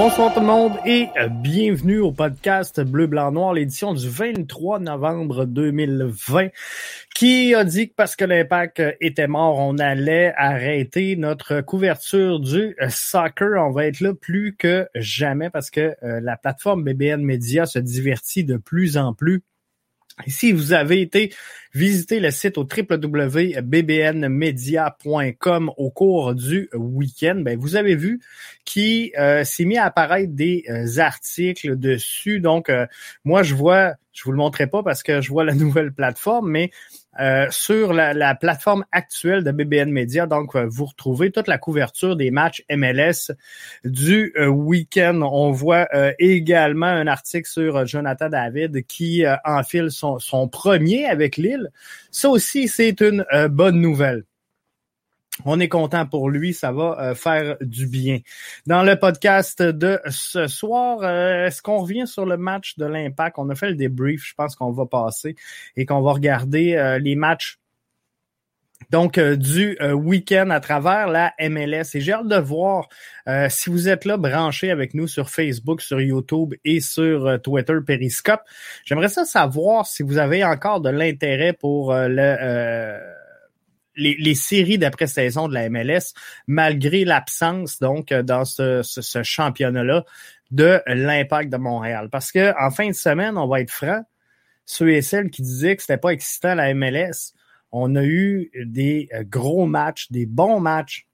Bonsoir tout le monde et bienvenue au podcast Bleu, Blanc, Noir, l'édition du 23 novembre 2020 qui a dit que parce que l'impact était mort, on allait arrêter notre couverture du soccer. On va être là plus que jamais parce que euh, la plateforme BBN Media se divertit de plus en plus si vous avez été visiter le site au www.bbnmedia.com au cours du week-end, ben vous avez vu qu'il euh, s'est mis à apparaître des euh, articles dessus. Donc, euh, moi, je vois, je vous le montrerai pas parce que je vois la nouvelle plateforme, mais euh, sur la, plateforme actuelle de BBN Media. Donc, euh, vous retrouvez toute la couverture des matchs MLS du euh, week-end. On voit également un article sur Jonathan David qui enfile son, son, premier avec Lille. Ça aussi, c'est une bonne nouvelle. On est content pour lui, ça va euh, faire du bien. Dans le podcast de ce soir, euh, est-ce qu'on revient sur le match de l'Impact? On a fait le débrief, je pense qu'on va passer et qu'on va regarder euh, les matchs donc du week-end à travers la MLS. Et j'ai hâte de voir si vous êtes là branchés avec nous sur Facebook, sur YouTube et sur Twitter Periscope. J'aimerais ça savoir si vous avez encore de l'intérêt pour le les, séries d'après-saison de la MLS, malgré l'absence, donc, euh, dans ce, championnat-là, de l'impact de Montréal. Parce que en fin de semaine, on va être franc, ceux et celles qui disaient que c'était pas excitant la MLS, on a eu des euh, gros matchs, des bons matchs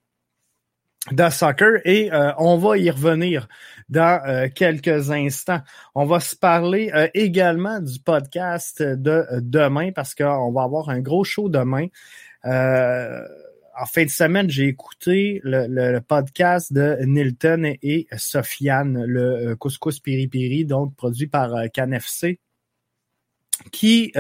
de soccer et euh, on va y revenir dans quelques instants. On va se parler également du podcast de demain parce qu'on va avoir un gros show demain. Euh, en fin de semaine, j'ai écouté le, podcast de Nilton et Sofiane, le euh, couscous piri donc produit par euh, CanFC, qui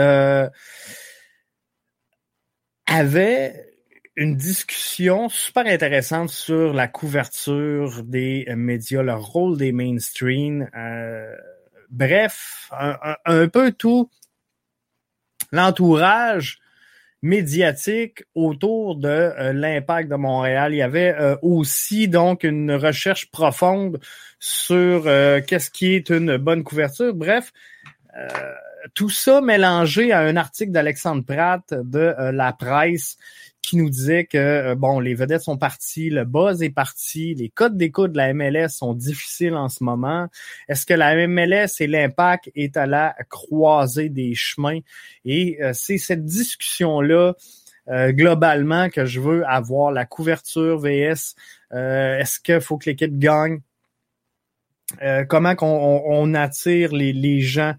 avait une discussion super intéressante sur la couverture des médias, le rôle des mainstream. bref, un, peu tout l'entourage médiatique autour de euh, l'impact de Montréal. Il y avait euh, aussi donc une recherche profonde sur euh, qu'est-ce qui est une bonne couverture. Bref, tout ça mélangé à un article d'Alexandre Pratt de La Presse qui nous disait que euh, bon, les vedettes sont parties, le buzz est parti, les codes d'écoute de la MLS sont difficiles en ce moment. Est-ce que la MLS et l'impact est à la croisée des chemins? Et euh, c'est cette discussion-là euh, globalement que je veux avoir, la couverture VS. Est-ce qu'il faut que l'équipe gagne? comment qu'on on, attire les, les gens?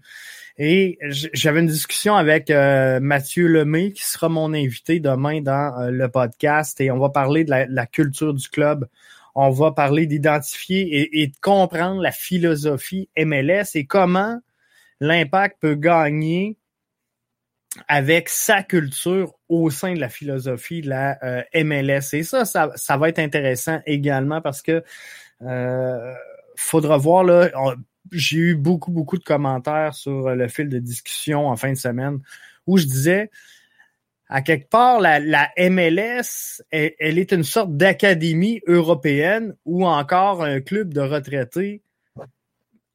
Et j'avais une discussion avec euh, Mathieu Lemay, qui sera mon invité demain dans euh, le podcast, et on va parler de la, culture du club. On va parler d'identifier et, de comprendre la philosophie MLS et comment l'impact peut gagner avec sa culture au sein de la philosophie de la euh, MLS. Et ça, ça, va être intéressant également parce que faudra voir là j'ai eu beaucoup, beaucoup de commentaires sur le fil de discussion en fin de semaine où je disais, à quelque part, la, MLS, elle, est une sorte d'académie européenne ou encore un club de retraités.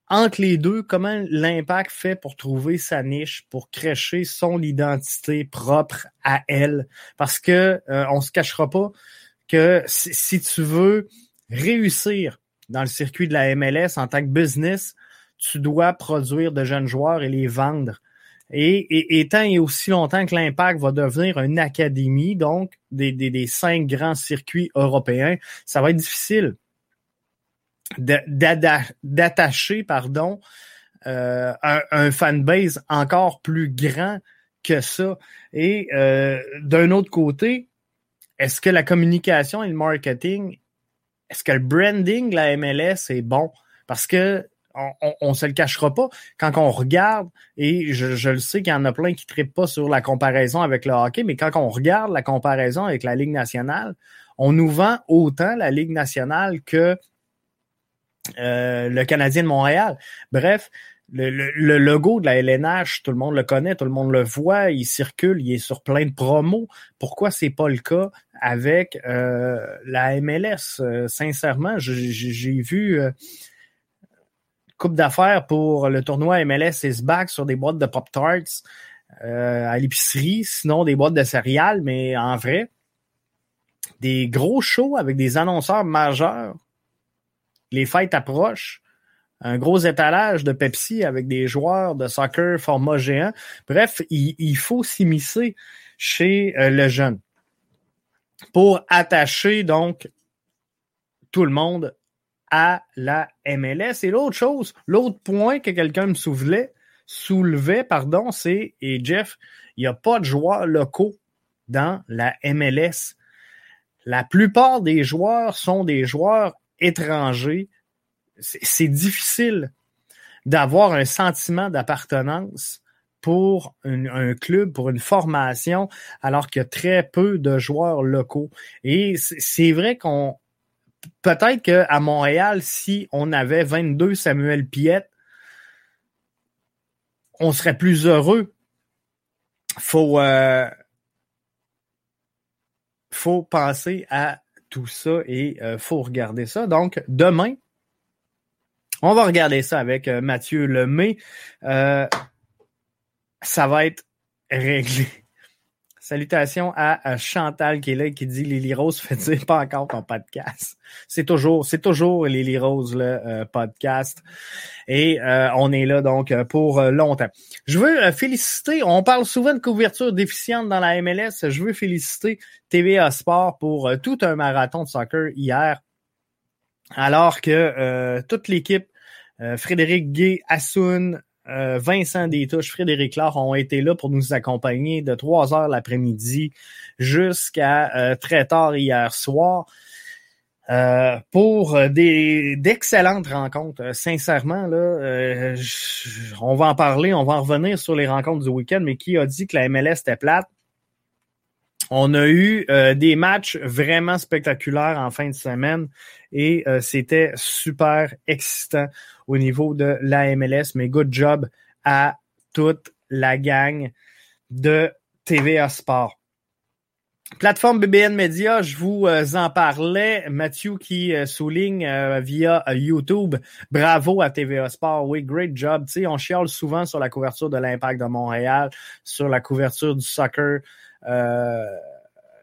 Entre les deux, comment l'impact fait pour trouver sa niche, pour crécher son identité propre à elle? Parce que euh, on se cachera pas que si tu veux réussir dans le circuit de la MLS en tant que business, tu dois produire de jeunes joueurs et les vendre. Et, et, tant et aussi longtemps que l'Impact va devenir une académie, donc des, des, cinq grands circuits européens, ça va être difficile d'attacher pardon, euh, un, un fanbase encore plus grand que ça. Et euh, d'un autre côté, est-ce que la communication et le marketing, est-ce que le branding de la MLS est bon? Parce que on, ne se le cachera pas. Quand on regarde, et je, le sais qu'il y en a plein qui ne pas sur la comparaison avec le hockey, mais quand on regarde la comparaison avec la Ligue nationale, on nous vend autant la Ligue nationale que euh, le Canadien de Montréal. Bref, le, logo de la LNH, tout le monde le connaît, tout le monde le voit, il circule, il est sur plein de promos. Pourquoi c'est pas le cas avec euh, la MLS? Euh, sincèrement, j'ai vu coupe d'affaires pour le tournoi MLS is back sur des boîtes de Pop Tarts à l'épicerie, sinon des boîtes de céréales, mais en vrai, des gros shows avec des annonceurs majeurs. Les fêtes approchent un gros étalage de Pepsi avec des joueurs de soccer format géant. Bref, il, faut s'immiscer chez euh, le jeune pour attacher donc tout le monde à la MLS. Et l'autre chose, l'autre point que quelqu'un me soulevait, soulevait, pardon, c'est, et Jeff, il n'y a pas de joueurs locaux dans la MLS. La plupart des joueurs sont des joueurs étrangers c'est difficile d'avoir un sentiment d'appartenance pour un club, pour une formation, alors qu'il y a très peu de joueurs locaux. Et c'est vrai qu'on peut-être qu'à Montréal, si on avait 22 Samuel Piette, on serait plus heureux. Faut euh, faut penser à tout ça et euh, faut regarder ça. Donc demain, on va regarder ça avec euh, Mathieu Lemay. Euh, ça va être réglé. Salutations à, Chantal qui est là qui dit Lily Rose fait dire pas encore ton podcast. C'est toujours, c'est toujours Lily Rose le euh, podcast. Et on est là donc pour longtemps. Je veux féliciter, on parle souvent de couverture déficiente dans la MLS. Je veux féliciter TVA Sport pour tout un marathon de soccer hier. Alors que toute l'équipe euh, Frédéric Gay, Assoun, euh, Vincent Détouche, Frédéric Laure ont été là pour nous accompagner de 3 heures l'après-midi jusqu'à euh, très tard hier soir. pour des d'excellentes rencontres. sincèrement, là, on va en parler, on va en revenir sur les rencontres du week-end, mais qui a dit que la MLS était plate? On a eu des matchs vraiment spectaculaires en fin de semaine et c'était super excitant au niveau de la MLS, mais good job à toute la gang de TVA Sport. Plateforme BBN Media, je vous euh, en parlais. Mathieu qui euh, souligne euh, via YouTube, bravo à TVA Sport. Oui, great job. Tu on chiale souvent sur la couverture de l'Impact de Montréal, sur la couverture du soccer.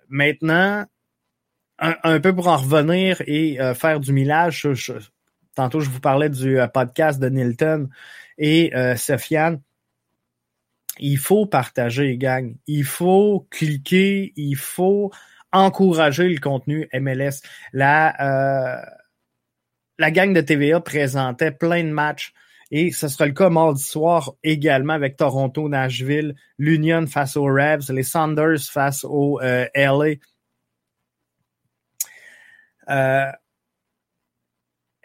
Maintenant, un, peu pour en revenir et faire du millage, Tantôt, je vous parlais du euh, podcast de Nilton et euh, Sofiane. Il faut partager, gang. Il faut cliquer. Il faut encourager le contenu MLS. La, euh, la gang de TVA présentait plein de matchs. Et ce sera le cas mardi soir également avec Toronto, Nashville, l'Union face aux Rebs, les Sanders face aux LA. Euh,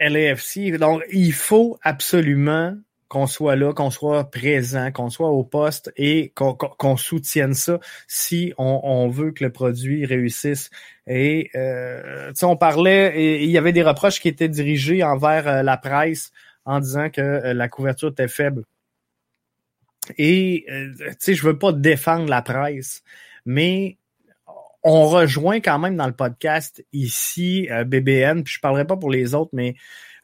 LAFC. Donc, il faut absolument qu'on soit là, qu'on soit présent, qu'on soit au poste et qu'on soutienne ça si on, veut que le produit réussisse. Et euh, on parlait, il y avait des reproches qui étaient dirigés envers euh, la presse en disant que euh, la couverture était faible. Et euh, tu sais, je veux pas défendre la presse, mais on rejoint quand même dans le podcast ici euh, BBN, puis je parlerai pas pour les autres, mais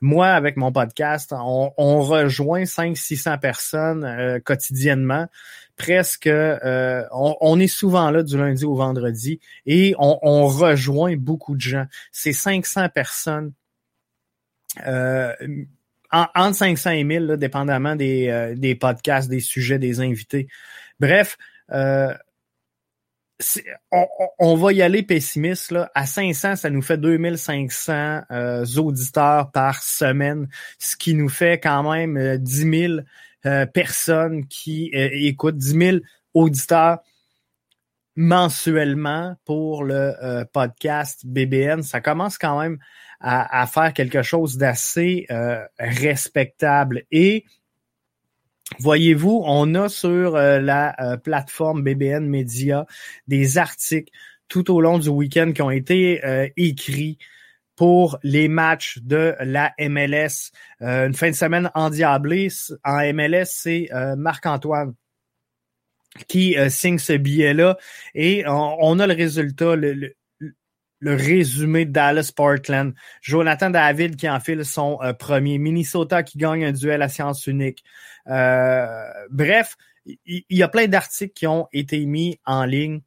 moi, avec mon podcast, on, rejoint 500-600 personnes euh, quotidiennement. Presque, euh, on, est souvent là du lundi au vendredi et on, rejoint beaucoup de gens. C'est 500 personnes, euh, entre 500 et 1000, là, dépendamment des, des podcasts, des sujets, des invités. Bref, on, va y aller pessimiste. Là. À 500, ça nous fait 2500 euh, auditeurs par semaine, ce qui nous fait quand même euh, 10 000 euh, personnes qui euh, écoutent, 10 000 auditeurs mensuellement pour le podcast BBN. Ça commence quand même à, à faire quelque chose d'assez respectable. Et Voyez-vous, on a sur euh, la euh, plateforme BBN Media des articles tout au long du week-end qui ont été écrits pour les matchs de la MLS. une fin de semaine endiablée en MLS, c'est Marc-Antoine qui signe ce billet-là et on, a le résultat, le, le résumé de Dallas Portland. Jonathan David qui enfile son euh, premier. Minnesota qui gagne un duel à science unique. Euh, bref, il y, a plein d'articles qui ont été mis en ligne.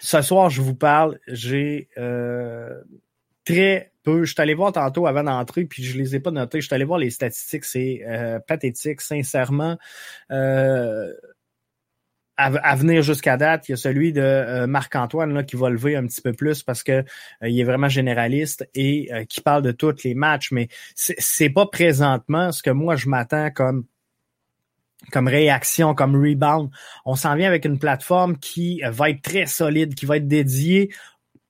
Ce soir, je vous parle, j'ai euh, très peu. Je suis allé voir tantôt avant d'entrer, puis je les ai pas notés. Je suis allé voir les statistiques, c'est pathétique, sincèrement à, venir jusqu'à date, il y a celui de euh, Marc-Antoine qui va lever un petit peu plus parce que euh, il est vraiment généraliste et euh, qui parle de tous les matchs, mais c'est pas présentement ce que moi je m'attends comme comme réaction, comme rebound. On s'en vient avec une plateforme qui va être très solide, qui va être dédiée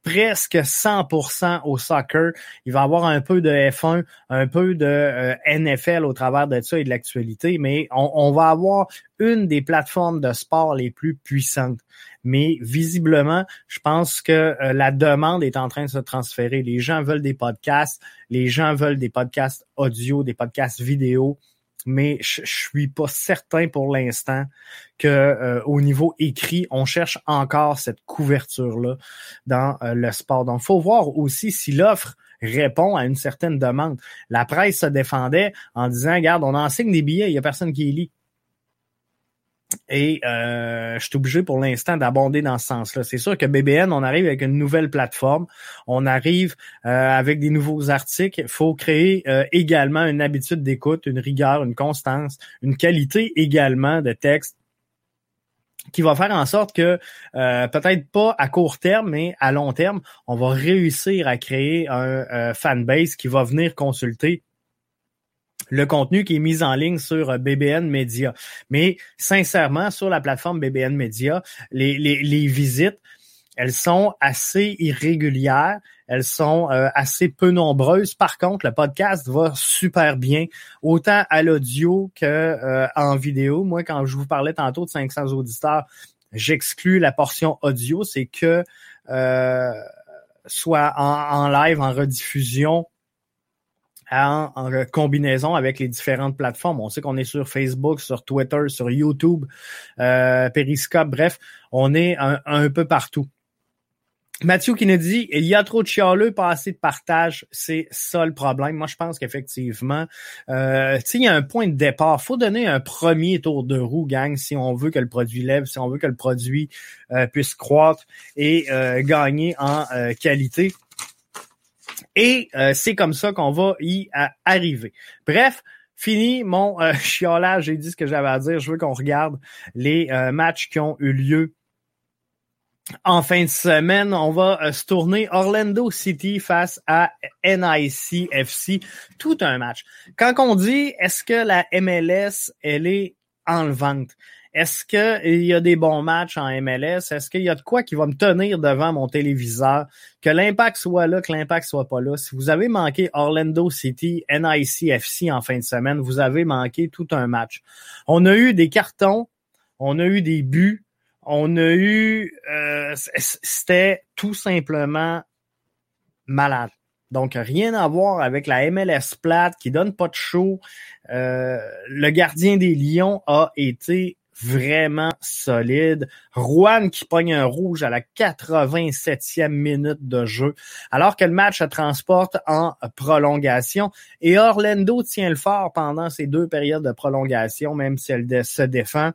presque 100% au soccer. Il va avoir un peu de F1, un peu de euh, NFL au travers de ça et de l'actualité, mais on, va avoir une des plateformes de sport les plus puissantes. Mais visiblement, je pense que euh, la demande est en train de se transférer. Les gens veulent des podcasts, les gens veulent des podcasts audio, des podcasts vidéo mais je, suis pas certain pour l'instant que euh, au niveau écrit, on cherche encore cette couverture là dans euh, le sport. Donc, faut voir aussi si l'offre répond à une certaine demande. La presse se défendait en disant, regarde, on enseigne des billets, il y a personne qui les lit. Et euh, je suis obligé pour l'instant d'abonder dans ce sens-là. C'est sûr que BBN, on arrive avec une nouvelle plateforme, on arrive euh, avec des nouveaux articles. Il faut créer euh, également une habitude d'écoute, une rigueur, une constance, une qualité également de texte qui va faire en sorte que euh, peut-être pas à court terme, mais à long terme, on va réussir à créer un fanbase qui va venir consulter le contenu qui est mis en ligne sur euh, BBN Media. Mais sincèrement, sur la plateforme BBN Media, les, les, visites, elles sont assez irrégulières, elles sont euh, assez peu nombreuses. Par contre, le podcast va super bien, autant à l'audio que euh, en vidéo. Moi, quand je vous parlais tantôt de 500 auditeurs, j'exclus la portion audio, c'est que soit en, en, live, en rediffusion en, combinaison avec les différentes plateformes. On sait qu'on est sur Facebook, sur Twitter, sur YouTube, euh, Periscope, bref, on est un, peu partout. Mathieu qui nous dit il y a trop de chialeux, pas assez de partage, c'est ça le problème. Moi, je pense qu'effectivement, euh, il y a un point de départ. faut donner un premier tour de roue, gang, si on veut que le produit lève, si on veut que le produit euh, puisse croître et euh, gagner en qualité. Et euh, c'est comme ça qu'on va y arriver. Bref, fini mon euh, chiolage. J'ai dit ce que j'avais à dire. Je veux qu'on regarde les euh, matchs qui ont eu lieu en fin de semaine, on va se tourner Orlando City face à NICFC. Tout un match. Quand on dit est-ce que la MLS, elle est enlevante? Est-ce qu'il y a des bons matchs en MLS? Est-ce qu'il y a de quoi qui va me tenir devant mon téléviseur? Que l'impact soit là, que l'impact soit pas là. Si vous avez manqué Orlando City, NICFC en fin de semaine, vous avez manqué tout un match. On a eu des cartons, on a eu des buts, on a eu... Euh, C'était tout simplement malade. Donc, rien à voir avec la MLS plate qui donne pas de show. Euh, le gardien des Lions a été vraiment solide. Juan qui pogne un rouge à la 87e minute de jeu, alors que le match se transporte en prolongation. Et Orlando tient le fort pendant ces deux périodes de prolongation, même si elle se défend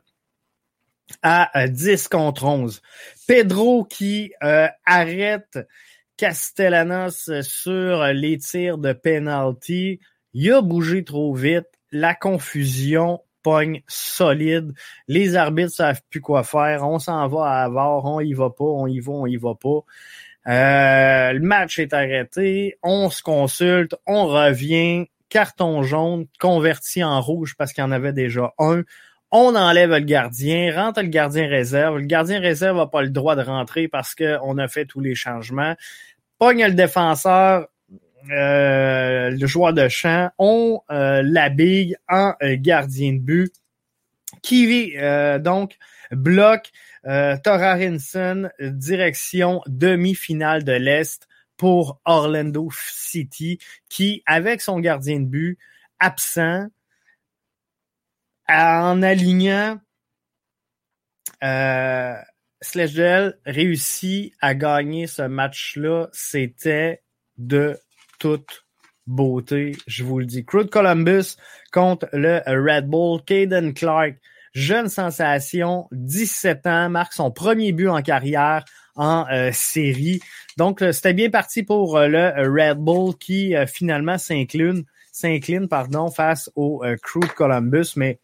à 10 contre 11. Pedro qui euh, arrête Castellanos sur les tirs de penalty. Il a bougé trop vite. La confusion solide. Les arbitres savent plus quoi faire. On s'en va à avoir, on y va pas, on y va, on y va pas. Euh, le match est arrêté, on se consulte, on revient, carton jaune, converti en rouge parce qu'il y en avait déjà un. On enlève le gardien, rentre le gardien réserve. Le gardien réserve n'a pas le droit de rentrer parce qu'on a fait tous les changements. Pogne le défenseur, euh, le joueur de champ, on euh, l'habille en euh, gardien de but qui donc bloque Euh, Rinson, direction demi-finale de l'Est pour Orlando City, qui, avec son gardien de but absent, en alignant euh, réussit à gagner ce match-là. C'était de toute beauté, je vous le dis. Crew Columbus contre le Red Bull. Caden Clark, jeune sensation, 17 ans, marque son premier but en carrière en euh, série. Donc, euh, c'était bien parti pour euh, le Red Bull qui finalement s'incline, s'incline pardon, face au Crew Columbus, mais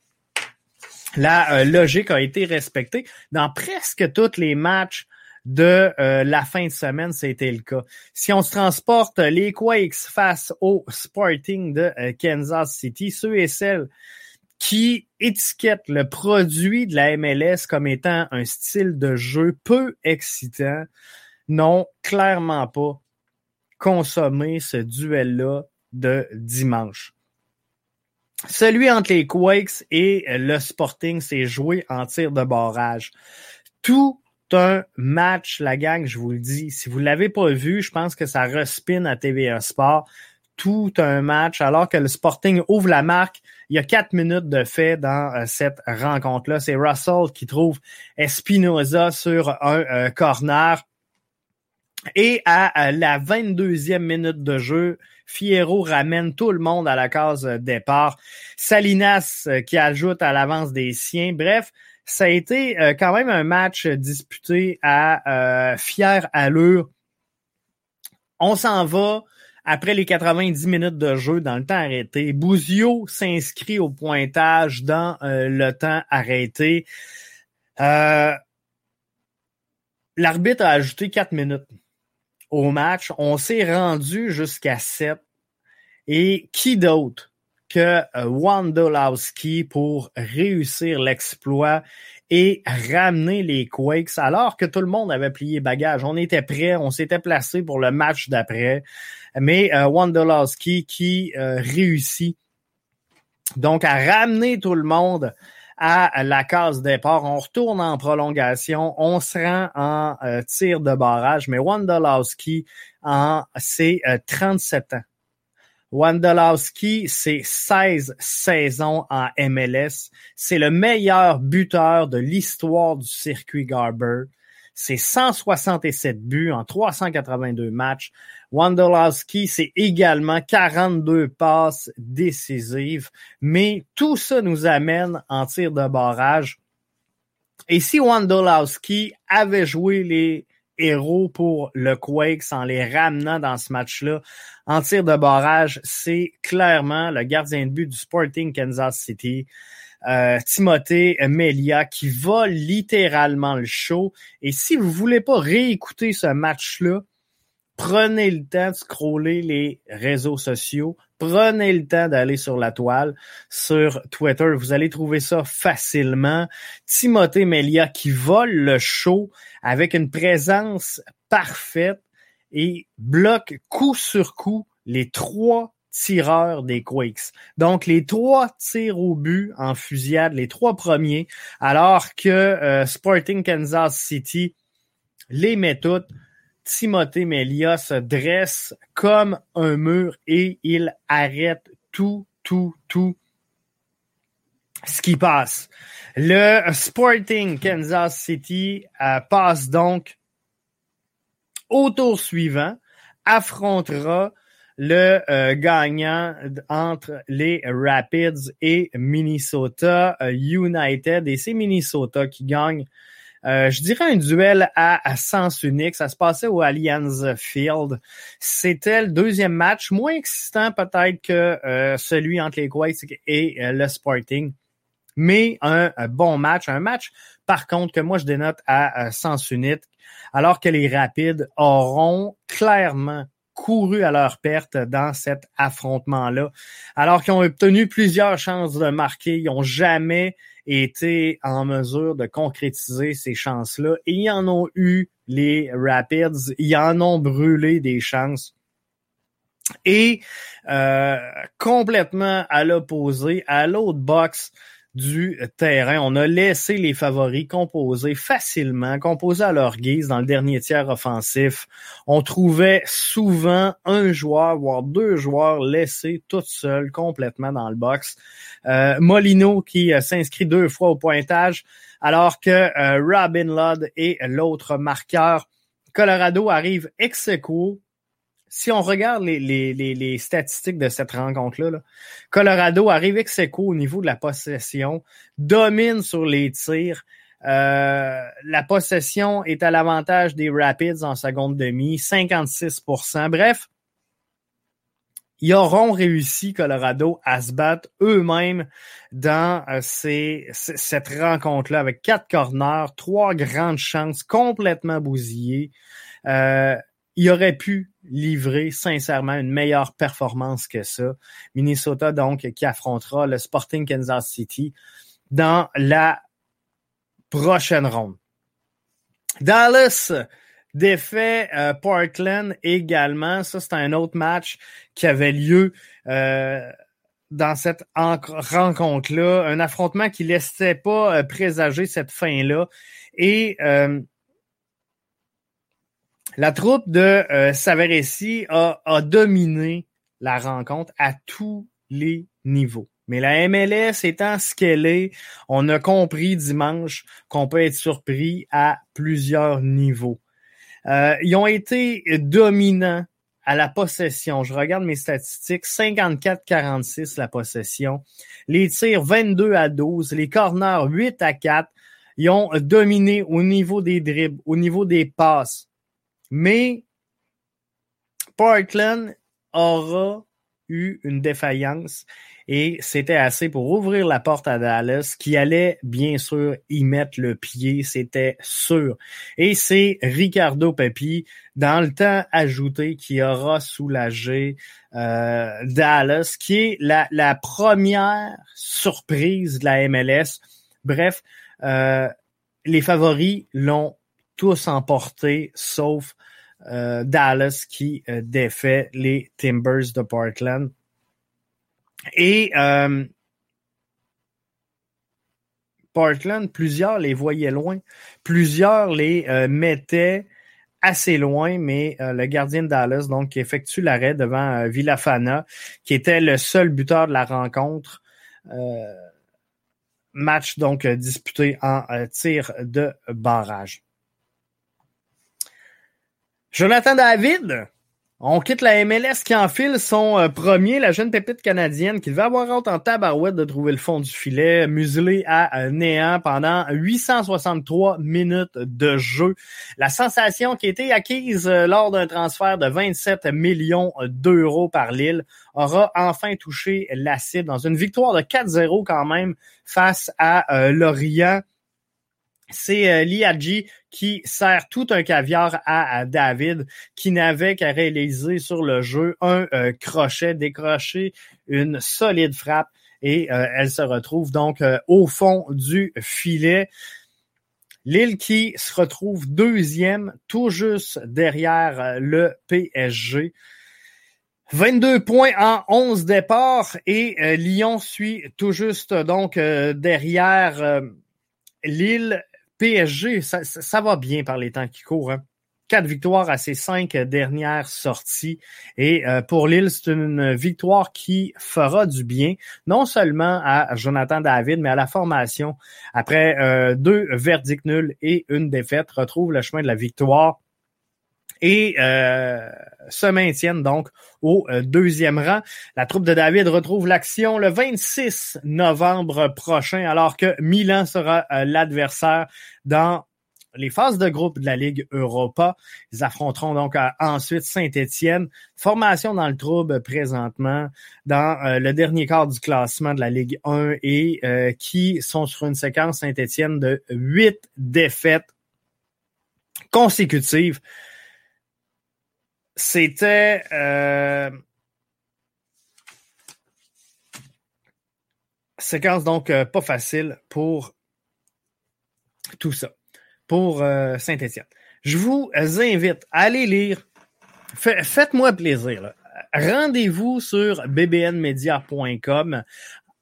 la logique a été respectée dans presque tous les matchs de euh, la fin de semaine, c'était le cas. Si on se transporte les Quakes face au Sporting de euh, Kansas City, ceux et celles qui étiquettent le produit de la MLS comme étant un style de jeu peu excitant, n'ont clairement pas consommé ce duel-là de dimanche. Celui entre les Quakes et le Sporting s'est joué en tir de barrage. Tout un match, la gang, je vous le dis. Si vous ne l'avez pas vu, je pense que ça respine à TVA Sport. Tout un match, alors que le Sporting ouvre la marque. Il y a quatre minutes de fait dans euh, cette rencontre-là. C'est Russell qui trouve Espinoza sur un euh, corner. Et à, la 22e minute de jeu, Fierro ramène tout le monde à la case départ. Salinas euh, qui ajoute à l'avance des siens. Bref, ça a été euh, quand même un match disputé à euh, fière allure. On s'en va après les 90 minutes de jeu dans le temps arrêté. Bouzio s'inscrit au pointage dans euh, le temps arrêté. L'arbitre a ajouté 4 minutes au match. On s'est rendu jusqu'à 7. Et qui d'autre que euh, Wondolowski pour réussir l'exploit et ramener les Quakes alors que tout le monde avait plié bagage. On était prêt, on s'était placé pour le match d'après. Mais euh, Wondolowski qui euh, réussit donc à ramener tout le monde à la case départ. On retourne en prolongation, on se rend en euh, tir de barrage, mais Wondolowski en c'est 37 ans. Wandolowski, c'est 16 saisons en MLS. C'est le meilleur buteur de l'histoire du circuit Garber. C'est 167 buts en 382 matchs. Wandolowski, c'est également 42 passes décisives. Mais tout ça nous amène en tir de barrage. Et si Wandolowski avait joué les héros pour le Quakes en les ramenant dans ce match-là. En tir de barrage, c'est clairement le gardien de but du Sporting Kansas City. Euh, Timothée Melia qui va littéralement le show. Et si vous voulez pas réécouter ce match-là, prenez le temps de scroller les réseaux sociaux, prenez le temps d'aller sur la toile, sur Twitter, vous allez trouver ça facilement. Timothée Melia qui vole le show avec une présence parfaite et bloque coup sur coup les trois tireurs des Quakes. Donc les trois tirs au but en fusillade, les trois premiers, alors que euh, Sporting Kansas City les met toutes. Timothée Melia se dresse comme un mur et il arrête tout, tout, tout ce qui passe. Le Sporting Kansas City euh, passe donc au tour suivant, affrontera le euh, gagnant entre les Rapids et Minnesota euh, United. Et c'est Minnesota qui gagne euh, je dirais un duel à, sens unique. Ça se passait au Allianz Field. C'était le deuxième match, moins excitant peut-être que euh, celui entre les Quakes et euh, le Sporting. Mais un, bon match, un match par contre que moi je dénote à, sens unique, alors que les Rapides auront clairement couru à leur perte dans cet affrontement-là. Alors qu'ils ont obtenu plusieurs chances de marquer, ils n'ont jamais été en mesure de concrétiser ces chances-là. Et ils en ont eu les Rapids, ils en ont brûlé des chances. Et euh, complètement à l'opposé, à l'autre box du terrain. On a laissé les favoris composer facilement, composer à leur guise dans le dernier tiers offensif. On trouvait souvent un joueur, voire deux joueurs laissés tout seuls complètement dans le box. Euh, Molino qui euh, s'inscrit deux fois au pointage, alors que euh, Robin Ludd est l'autre marqueur. Colorado arrive ex si on regarde les, les, les, statistiques de cette rencontre-là, Colorado arrive ex au niveau de la possession, domine sur les tirs. Euh, la possession est à l'avantage des Rapids en seconde demi, 56% Bref, ils auront réussi, Colorado, à se battre eux-mêmes dans euh, ces, cette rencontre-là avec quatre corners, trois grandes chances complètement bousillées. Euh, il aurait pu livrer sincèrement une meilleure performance que ça. Minnesota, donc, qui affrontera le Sporting Kansas City dans la prochaine ronde. Dallas défait euh, Portland également. Ça, c'est un autre match qui avait lieu euh, dans cette rencontre-là. Un affrontement qui laissait pas euh, présager cette fin-là. Et la troupe de euh, a dominé la rencontre à tous les niveaux. Mais la MLS étant ce qu'elle est, on a compris dimanche qu'on peut être surpris à plusieurs niveaux. Euh, ils ont été dominants à la possession. Je regarde mes statistiques. 54-46 la possession. Les tirs 22 à 12. Les corners 8 à 4. Ils ont dominé au niveau des dribbles, au niveau des passes. Mais Portland aura eu une défaillance et c'était assez pour ouvrir la porte à Dallas qui allait bien sûr y mettre le pied, c'était sûr. Et c'est Ricardo Pepi dans le temps ajouté qui aura soulagé euh, Dallas qui est la, la, première surprise de la MLS. Bref, euh, les favoris l'ont tous emportés, sauf euh, Dallas qui euh, défait les Timbers de Portland. Et euh, Portland, plusieurs les voyaient loin, plusieurs les mettaient assez loin, mais le gardien de Dallas, donc, effectue l'arrêt devant Villafana, qui était le seul buteur de la rencontre. match donc disputé en tir de barrage. Jonathan David, on quitte la MLS qui enfile son euh, premier, la jeune pépite canadienne qui devait avoir honte en tabarouette de trouver le fond du filet, muselé à euh, néant pendant 863 minutes de jeu. La sensation qui a été acquise euh, lors d'un transfert de 27 millions d'euros par Lille aura enfin touché la cible dans une victoire de 4-0 quand même face à Lorient c'est Liadji qui sert tout un caviar à, David qui n'avait qu'à réaliser sur le jeu un euh, crochet, décrocher une solide frappe et euh, elle se retrouve donc au fond du filet. Lille qui se retrouve deuxième, tout juste derrière le PSG. 22 points en 11 départs et Lyon suit tout juste donc derrière Lille PSG, ça, va bien par les temps qui courent. Hein. Quatre victoires à ses cinq dernières sorties. Et euh, pour Lille, c'est une victoire qui fera du bien, non seulement à Jonathan David, mais à la formation. Après euh, deux verdicts nuls et une défaite, retrouve le chemin de la victoire et euh, se maintiennent donc au euh, deuxième rang. La troupe de David retrouve l'action le 26 novembre prochain, alors que Milan sera euh, l'adversaire dans les phases de groupe de la Ligue Europa. Ils affronteront donc ensuite Saint-Étienne. Formation dans le trouble présentement dans le dernier quart du classement de la Ligue 1 et qui sont sur une séquence Saint-Étienne de huit défaites consécutives c'était euh, séquence donc euh, pas facile pour tout ça, pour euh, Saint-Étienne. Je vous invite à aller lire. Faites-moi plaisir. Rendez-vous sur bbnmedia.com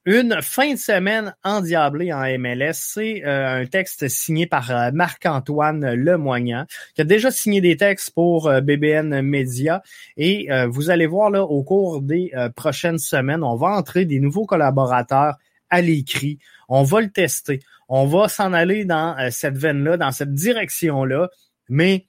une fin de semaine endiablée en MLS. C'est euh, un texte signé par euh, Marc-Antoine Lemoignant, qui a déjà signé des textes pour euh, BBN Media. Et vous allez voir là, au cours des prochaines semaines, on va entrer des nouveaux collaborateurs à l'écrit. On va le tester. On va s'en aller dans cette veine-là, dans cette direction-là. Mais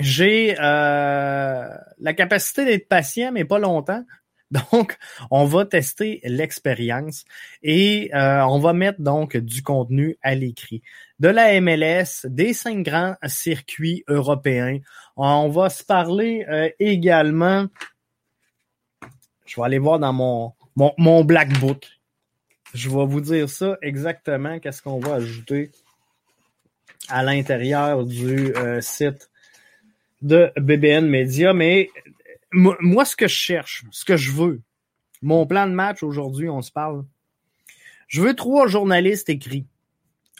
j'ai la capacité d'être patient, mais pas longtemps. Donc, on va tester l'expérience et euh, on va mettre donc du contenu à l'écrit. De la MLS, des cinq grands circuits européens. On va se parler euh, également. Je vais aller voir dans mon, mon, Black Book. Je vais vous dire ça exactement, qu'est-ce qu'on va ajouter à l'intérieur du euh, site de BBN Media. Mais moi, ce que je cherche, ce que je veux, mon plan de match aujourd'hui, on se parle. Je veux trois journalistes écrits.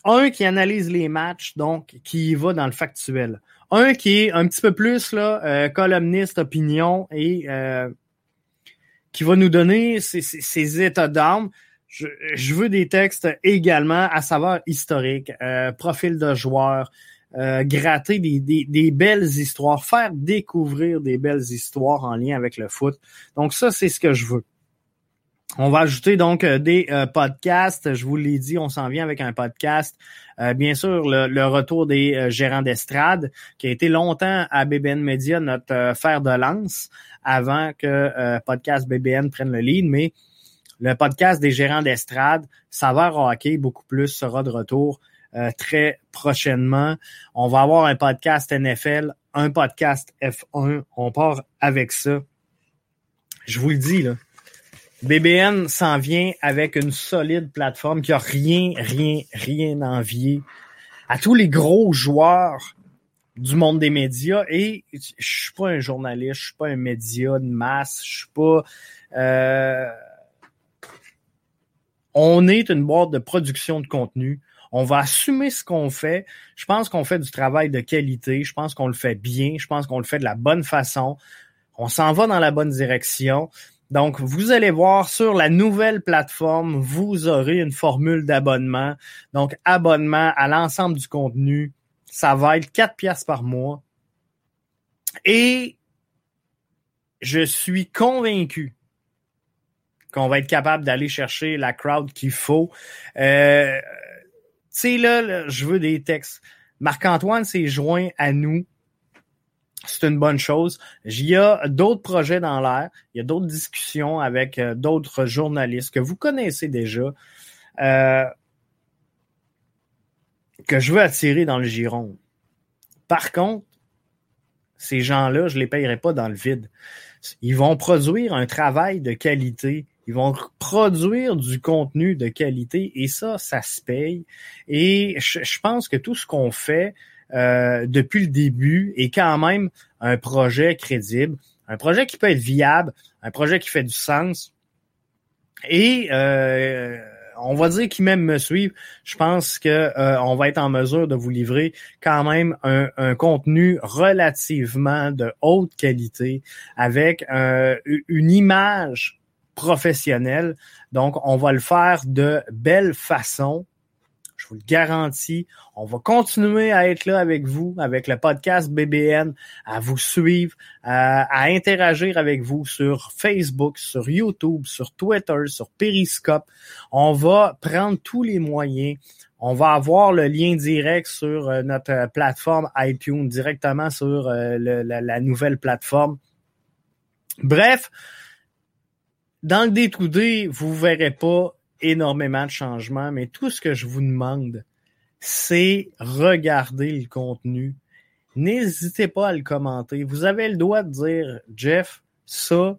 Un qui analyse les matchs, donc qui va dans le factuel. Un qui est un petit peu plus là, euh, columniste, opinion et euh, qui va nous donner ses, états d'âme. Je, veux des textes également à savoir historique, euh, profil de joueur, euh, gratter des, des, belles histoires, faire découvrir des belles histoires en lien avec le foot. Donc ça, c'est ce que je veux. On va ajouter donc euh, des euh, podcasts. Je vous l'ai dit, on s'en vient avec un podcast. bien sûr, le, retour des gérants d'estrade, qui a été longtemps à BBN Media notre fer de lance avant que podcast BBN prenne le lead, mais le podcast des gérants d'estrade, Saveur Hockey, beaucoup plus, sera de retour euh, très prochainement. On va avoir un podcast NFL, un podcast F1. On part avec ça. Je vous le dis, là. BBN s'en vient avec une solide plateforme qui a rien, rien, rien envié à tous les gros joueurs du monde des médias. Et je suis pas un journaliste, je suis pas un média de masse, je suis pas. Euh, on est une boîte de production de contenu. On va assumer ce qu'on fait. Je pense qu'on fait du travail de qualité. Je pense qu'on le fait bien. Je pense qu'on le fait de la bonne façon. On s'en va dans la bonne direction. Donc, vous allez voir sur la nouvelle plateforme, vous aurez une formule d'abonnement. Donc, abonnement à l'ensemble du contenu. Ça va être 4 pièces par mois. Et je suis convaincu qu'on va être capable d'aller chercher la crowd qu'il faut. Euh, sais, là, je veux des textes. Marc-Antoine s'est joint à nous. C'est une bonne chose. Il y a d'autres projets dans l'air. Il y a d'autres discussions avec euh, d'autres journalistes que vous connaissez déjà. Euh, que je veux attirer dans le giron. Par contre, ces gens-là, je les payerai pas dans le vide. Ils vont produire un travail de qualité ils vont produire du contenu de qualité et ça, ça se paye. Et je, pense que tout ce qu'on fait euh, depuis le début est quand même un projet crédible, un projet qui peut être viable, un projet qui fait du sens. Et euh, on va dire qu'ils même me suivent. Je pense que euh, on va être en mesure de vous livrer quand même un, un contenu relativement de haute qualité avec une image professionnel. Donc, on va le faire de belle façon. Je vous le garantis. On va continuer à être là avec vous, avec le podcast BBN, à vous suivre, à, interagir avec vous sur Facebook, sur YouTube, sur Twitter, sur Periscope. On va prendre tous les moyens. On va avoir le lien direct sur euh, notre plateforme iTunes, directement sur euh, la, la nouvelle plateforme. Bref, dans le D2D, vous verrez pas énormément de changements, mais tout ce que je vous demande, c'est regarder le contenu. N'hésitez pas à le commenter. Vous avez le droit de dire, Jeff, ça,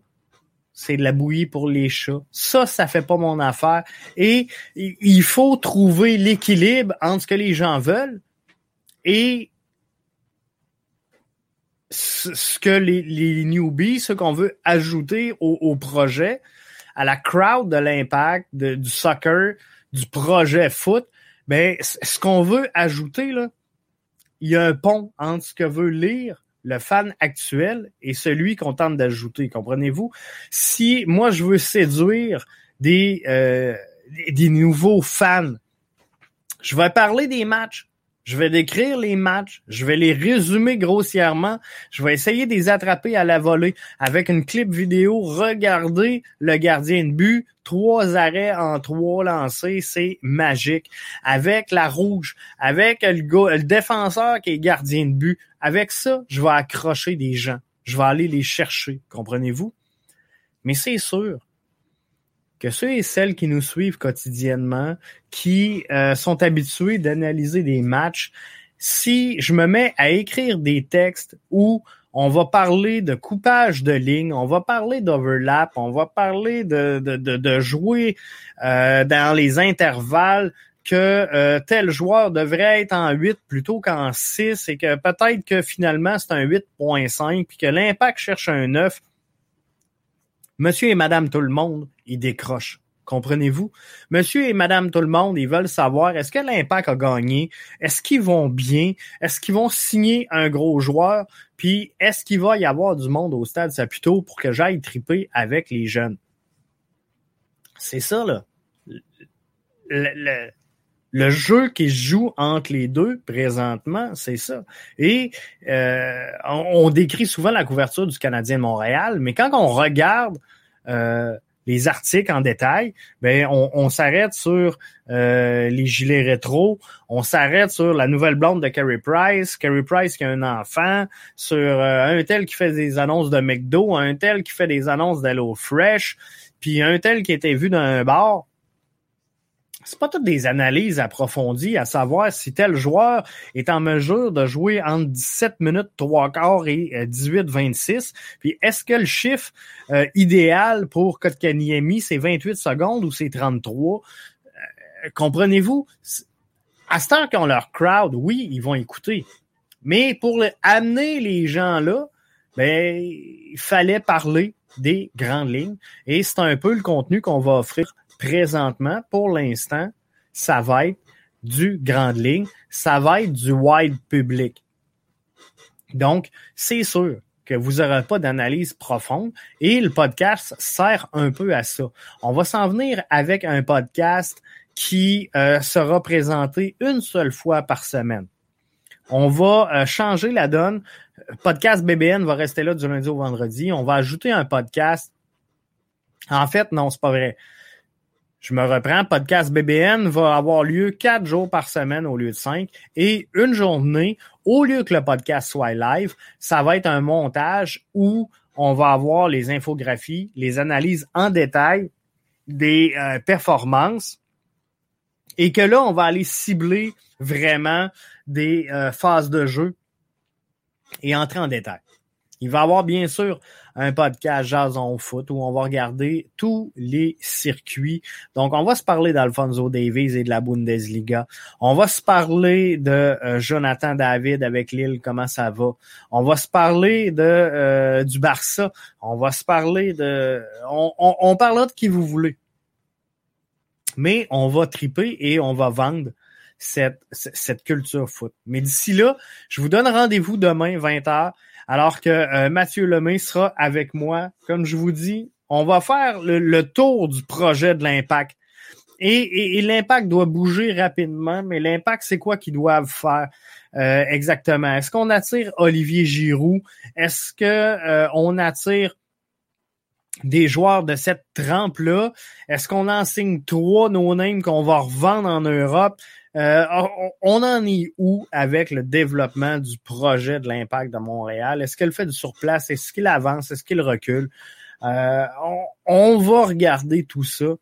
c'est de la bouillie pour les chats. Ça, ça fait pas mon affaire. Et il faut trouver l'équilibre entre ce que les gens veulent et ce que les, newbies, ce qu'on veut ajouter au projet, à la crowd de l'impact, du soccer, du projet foot, ben, ce qu'on veut ajouter, là, il y a un pont entre ce que veut lire le fan actuel et celui qu'on tente d'ajouter, comprenez-vous? Si moi je veux séduire des, euh, des nouveaux fans. Je vais parler des matchs. Je vais décrire les matchs, je vais les résumer grossièrement, je vais essayer de les attraper à la volée avec une clip vidéo. Regardez le gardien de but, trois arrêts en trois lancés, c'est magique. Avec la rouge, avec le, le défenseur qui est gardien de but, avec ça, je vais accrocher des gens. Je vais aller les chercher, comprenez-vous? Mais c'est sûr, que ceux et celles qui nous suivent quotidiennement, qui euh, sont habitués d'analyser des matchs, si je me mets à écrire des textes où on va parler de coupage de ligne, on va parler d'overlap, on va parler de, de, de, jouer euh, dans les intervalles, que euh, tel joueur devrait être en 8 plutôt qu'en 6 et que peut-être que finalement c'est un 8.5 puis que l'impact cherche un 9 Monsieur et Madame tout le monde, ils décrochent. Comprenez-vous? Monsieur et Madame tout le monde, ils veulent savoir est-ce que l'impact a gagné? Est-ce qu'ils vont bien? Est-ce qu'ils vont signer un gros joueur? Puis est-ce qu'il va y avoir du monde au stade Saputo pour que j'aille triper avec les jeunes? C'est ça, là. Le, le, jeu qui joue entre les deux présentement, c'est ça. Et euh, on, décrit souvent la couverture du Canadien de Montréal, mais quand on regarde euh, les articles en détail, ben on, s'arrête sur euh, les gilets rétro, on s'arrête sur la nouvelle blonde de Carey Price, Carey Price qui a un enfant, sur un tel qui fait des annonces de McDo, un tel qui fait des annonces d'Hello Fresh, puis un tel qui était vu dans un bar c'est pas toutes des analyses approfondies à savoir si tel joueur est en mesure de jouer entre 17 minutes 3 quarts et 18-26. Euh, Puis est-ce que le chiffre euh, idéal pour Kotkaniemi, c'est 28 secondes ou c'est 33? Euh, comprenez-vous? À ce temps qu'ils ont leur crowd, oui, ils vont écouter. Mais pour amener les gens là, ben, il fallait parler des grandes lignes. Et c'est un peu le contenu qu'on va offrir présentement, pour l'instant, ça va être du grande ligne, ça va être du wide public. Donc, c'est sûr que vous n'aurez pas d'analyse profonde et le podcast sert un peu à ça. On va s'en venir avec un podcast qui euh, sera présenté une seule fois par semaine. On va euh, changer la donne. Podcast BBN va rester là du lundi au vendredi. On va ajouter un podcast. En fait, non, c'est pas vrai. Je me reprends, podcast BBN va avoir lieu quatre jours par semaine au lieu de cinq et une journée, au lieu que le podcast soit live, ça va être un montage où on va avoir les infographies, les analyses en détail des euh, performances et que là, on va aller cibler vraiment des euh, phases de jeu et entrer en détail. Il va y avoir bien sûr un podcast Jason Foot où on va regarder tous les circuits. Donc, on va se parler d'Alfonso Davies et de la Bundesliga. On va se parler de euh, Jonathan David avec Lille, comment ça va. On va se parler de euh, du Barça. On va se parler de... On, on, parlera de qui vous voulez. Mais on va triper et on va vendre cette, cette culture foot. Mais d'ici là, je vous donne rendez-vous demain, 20h alors que euh, Mathieu Lemay sera avec moi. Comme je vous dis, on va faire le, tour du projet de l'impact. Et, l'impact doit bouger rapidement, mais l'impact, c'est quoi qu'ils doivent faire euh, exactement? Est-ce qu'on attire Olivier Giroud? Est-ce que euh, on attire des joueurs de cette trempe-là? Est-ce qu'on en signe trois no-names qu'on va revendre en Europe? Euh, on en est où avec le développement du projet de l'impact de Montréal? Est-ce qu'elle fait du surplace? Est-ce qu'il avance? Est-ce qu'il recule? Euh, on, va regarder tout ça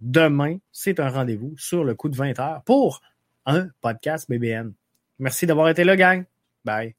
demain. C'est un rendez-vous sur le coup de 20 heures pour un podcast BBN. Merci d'avoir été là, gang. Bye.